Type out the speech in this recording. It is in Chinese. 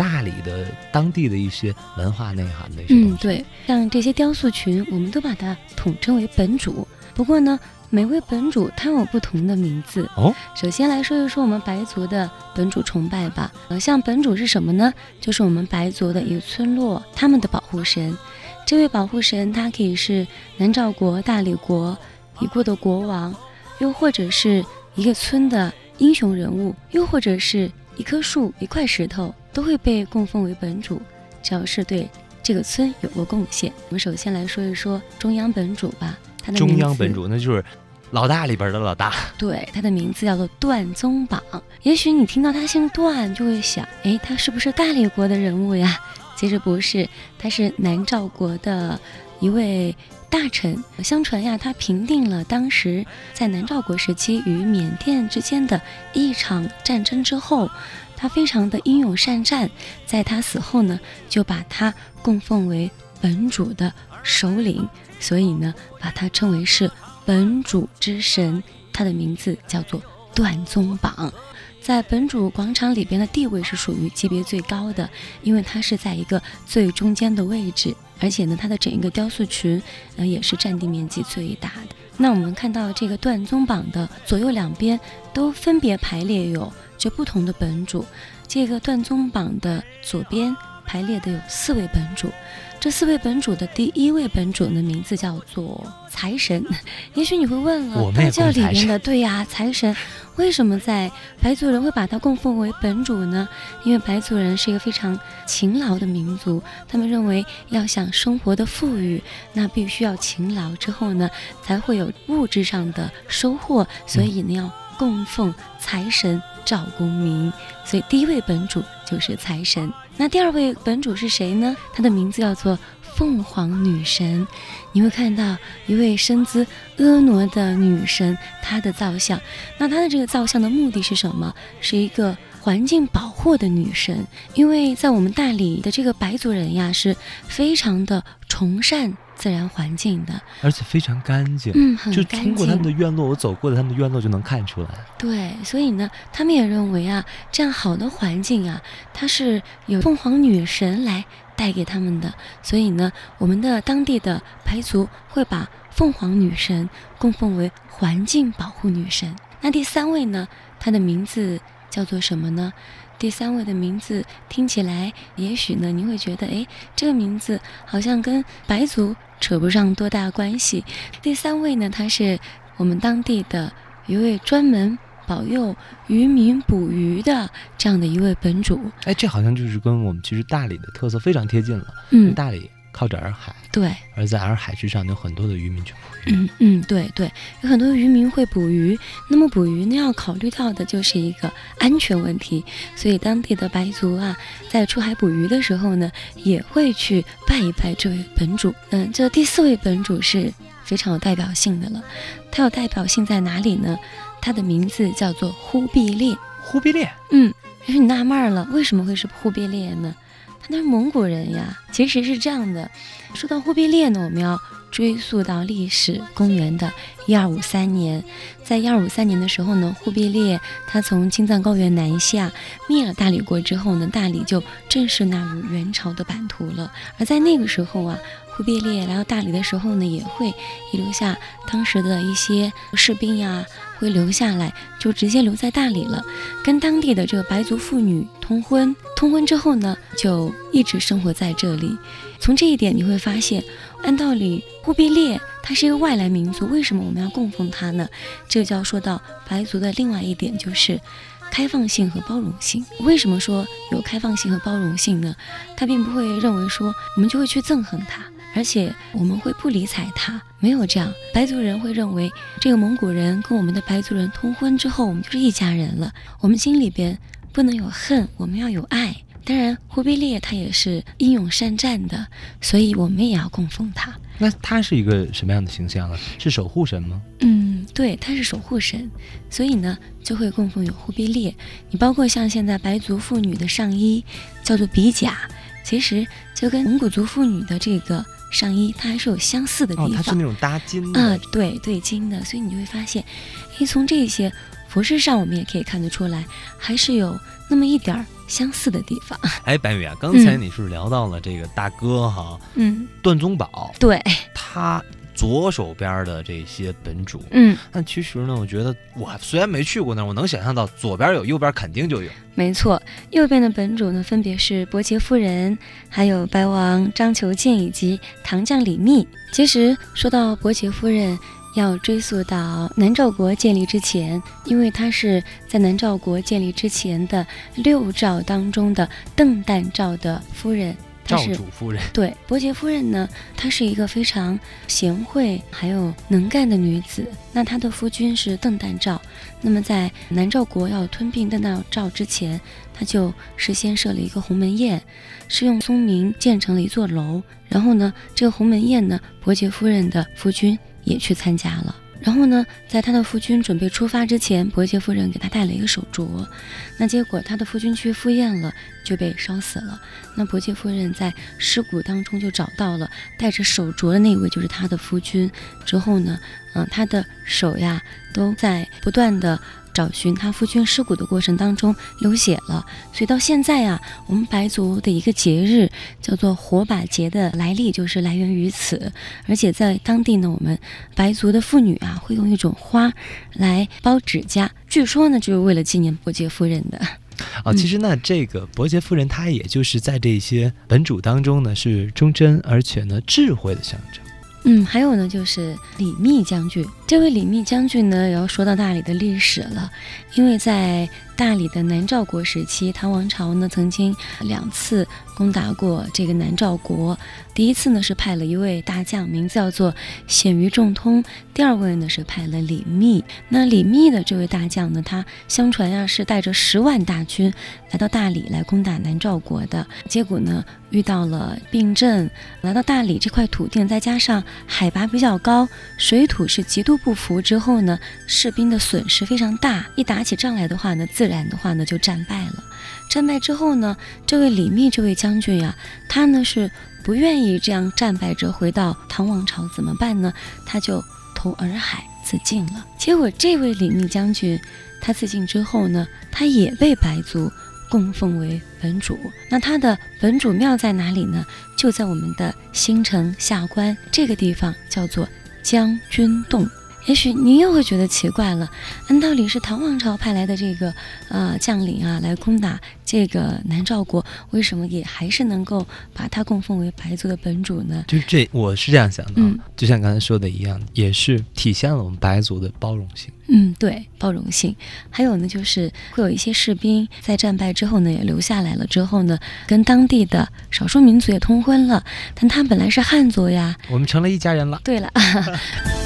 大理的当地的一些文化内涵的。嗯，对，像这些雕塑群，我们都把它统称为本主。不过呢，每位本主他有不同的名字哦。首先来说一说我们白族的本主崇拜吧。呃，像本主是什么呢？就是我们白族的一个村落，他们的保护神。这位保护神，他可以是南诏国、大理国已故的国王，又或者是一个村的英雄人物，又或者是一棵树、一块石头，都会被供奉为本主，只要是对这个村有过贡献。我们首先来说一说中央本主吧。他的中央本主，那就是老大里边的老大。对，他的名字叫做段宗榜。也许你听到他姓段，就会想，哎，他是不是大理国的人物呀？其实不是，他是南诏国的一位大臣。相传呀，他平定了当时在南诏国时期与缅甸之间的一场战争之后，他非常的英勇善战。在他死后呢，就把他供奉为本主的首领。所以呢，把他称为是本主之神，他的名字叫做段宗榜，在本主广场里边的地位是属于级别最高的，因为它是在一个最中间的位置，而且呢，它的整一个雕塑群，呃，也是占地面积最大的。那我们看到这个断宗榜的左右两边都分别排列有着不同的本主，这个断宗榜的左边排列的有四位本主。这四位本主的第一位本主的名字叫做财神。也许你会问了，道教里面的对呀，财神为什么在白族人会把他供奉为本主呢？因为白族人是一个非常勤劳的民族，他们认为要想生活的富裕，那必须要勤劳，之后呢才会有物质上的收获，所以呢要供奉财神赵公明。所以第一位本主就是财神。那第二位本主是谁呢？她的名字叫做凤凰女神。你会看到一位身姿婀娜的女神，她的造像。那她的这个造像的目的是什么？是一个环境保护的女神。因为在我们大理的这个白族人呀，是非常的崇善。自然环境的，而且非常干净，嗯，很干净。就通过他们的院落，我走过的他们的院落就能看出来。对，所以呢，他们也认为啊，这样好的环境啊，它是有凤凰女神来带给他们的。所以呢，我们的当地的白族会把凤凰女神供奉为环境保护女神。那第三位呢，她的名字叫做什么呢？第三位的名字听起来，也许呢，你会觉得，哎，这个名字好像跟白族扯不上多大关系。第三位呢，他是我们当地的一位专门保佑渔民捕鱼的这样的一位本主。哎，这好像就是跟我们其实大理的特色非常贴近了。嗯，大理。靠着洱海，对，而在洱海之上有很多的渔民去捕鱼。嗯嗯，对对，有很多渔民会捕鱼。那么捕鱼呢，要考虑到的就是一个安全问题，所以当地的白族啊，在出海捕鱼的时候呢，也会去拜一拜这位本主。嗯，这第四位本主是非常有代表性的了。他有代表性在哪里呢？他的名字叫做忽必烈。忽必烈，嗯，要是你纳闷了，为什么会是忽必烈呢？那是蒙古人呀，其实是这样的。说到忽必烈呢，我们要追溯到历史，公元的一二五三年。在一二五三年的时候呢，忽必烈他从青藏高原南下，灭了大理国之后呢，大理就正式纳入元朝的版图了。而在那个时候啊，忽必烈来到大理的时候呢，也会遗留下当时的一些士兵呀。会留下来，就直接留在大理了，跟当地的这个白族妇女通婚。通婚之后呢，就一直生活在这里。从这一点你会发现，按道理忽必烈他是一个外来民族，为什么我们要供奉他呢？这就要说到白族的另外一点，就是开放性和包容性。为什么说有开放性和包容性呢？他并不会认为说我们就会去憎恨他。而且我们会不理睬他，没有这样。白族人会认为，这个蒙古人跟我们的白族人通婚之后，我们就是一家人了。我们心里边不能有恨，我们要有爱。当然，忽必烈他也是英勇善战的，所以我们也要供奉他。那他是一个什么样的形象呢？是守护神吗？嗯，对，他是守护神，所以呢就会供奉有忽必烈。你包括像现在白族妇女的上衣叫做比甲，其实就跟蒙古族妇女的这个。上衣它还是有相似的地方，它是那种搭金的啊，对对金的，所以你就会发现，诶，从这些服饰上我们也可以看得出来，还是有那么一点儿相似的地方。哎，白宇啊，刚才你是聊到了这个大哥哈，嗯，段宗宝，对，他。左手边的这些本主，嗯，但其实呢，我觉得我虽然没去过那儿，我能想象到左边有，右边肯定就有。没错，右边的本主呢，分别是伯杰夫人，还有白王张求建以及唐将李密。其实说到伯杰夫人，要追溯到南诏国建立之前，因为她是在南诏国建立之前的六诏当中的邓旦诏的夫人。赵主夫人对伯爵夫人呢，她是一个非常贤惠还有能干的女子。那她的夫君是邓旦赵，那么在南诏国要吞并邓旦赵之前，他就事先设了一个鸿门宴，是用松明建成了一座楼。然后呢，这个鸿门宴呢，伯爵夫人的夫君也去参加了。然后呢，在他的夫君准备出发之前，伯爵夫人给他戴了一个手镯。那结果他的夫君去赴宴了，就被烧死了。那伯爵夫人在尸骨当中就找到了戴着手镯的那位，就是他的夫君。之后呢，嗯，他的手呀都在不断的。找寻他夫君尸骨的过程当中流血了，所以到现在啊，我们白族的一个节日叫做火把节的来历就是来源于此。而且在当地呢，我们白族的妇女啊会用一种花来包指甲，据说呢就是为了纪念伯爵夫人的。啊，其实呢，这个伯爵夫人她也就是在这些本主当中呢是忠贞而且呢智慧的象征。嗯，还有呢，就是李密将军。这位李密将军呢，也要说到大理的历史了，因为在大理的南诏国时期，唐王朝呢曾经两次攻打过这个南诏国。第一次呢是派了一位大将，名字叫做鲜于仲通；第二位呢是派了李密。那李密的这位大将呢，他相传呀是带着十万大军来到大理来攻打南诏国的。结果呢遇到了病症，来到大理这块土地，再加上海拔比较高，水土是极度不服。之后呢，士兵的损失非常大，一打起仗来的话呢，自然的话呢就战败了。战败之后呢，这位李密这位将军呀，他呢是不愿意这样战败着回到唐王朝，怎么办呢？他就投洱海自尽了。结果这位李密将军，他自尽之后呢，他也被白族供奉为本主。那他的本主庙在哪里呢？就在我们的新城下关这个地方，叫做将军洞。也许您又会觉得奇怪了，按道理是唐王朝派来的这个呃将领啊，来攻打这个南诏国，为什么也还是能够把他供奉为白族的本主呢？就是这，我是这样想的，就像刚才说的一样，也是体现了我们白族的包容性。嗯，对，包容性。还有呢，就是会有一些士兵在战败之后呢，也留下来了，之后呢，跟当地的少数民族也通婚了，但他本来是汉族呀，我们成了一家人了。对了。